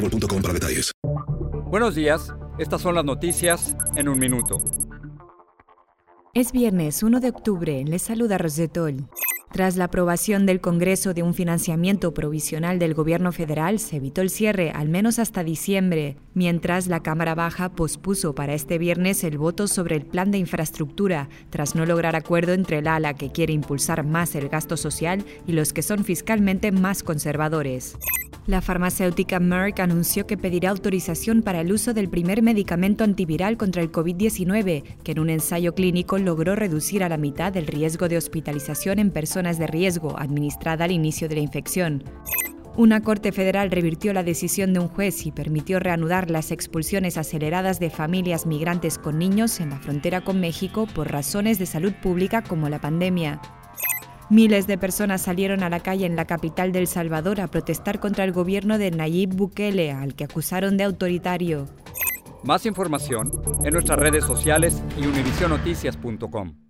boostmobile.com para detalles. Buenos días, estas son las noticias en un minuto. Es viernes 1 de octubre, les saluda Rosetol. Tras la aprobación del Congreso de un financiamiento provisional del Gobierno federal, se evitó el cierre al menos hasta diciembre, mientras la Cámara Baja pospuso para este viernes el voto sobre el plan de infraestructura, tras no lograr acuerdo entre el ala que quiere impulsar más el gasto social y los que son fiscalmente más conservadores. La farmacéutica Merck anunció que pedirá autorización para el uso del primer medicamento antiviral contra el COVID-19, que en un ensayo clínico logró reducir a la mitad el riesgo de hospitalización en personas de riesgo administrada al inicio de la infección. Una corte federal revirtió la decisión de un juez y permitió reanudar las expulsiones aceleradas de familias migrantes con niños en la frontera con México por razones de salud pública como la pandemia. Miles de personas salieron a la calle en la capital del Salvador a protestar contra el gobierno de Nayib Bukele, al que acusaron de autoritario. Más información en nuestras redes sociales y univisionoticias.com.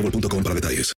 boostmobile.com para detalles.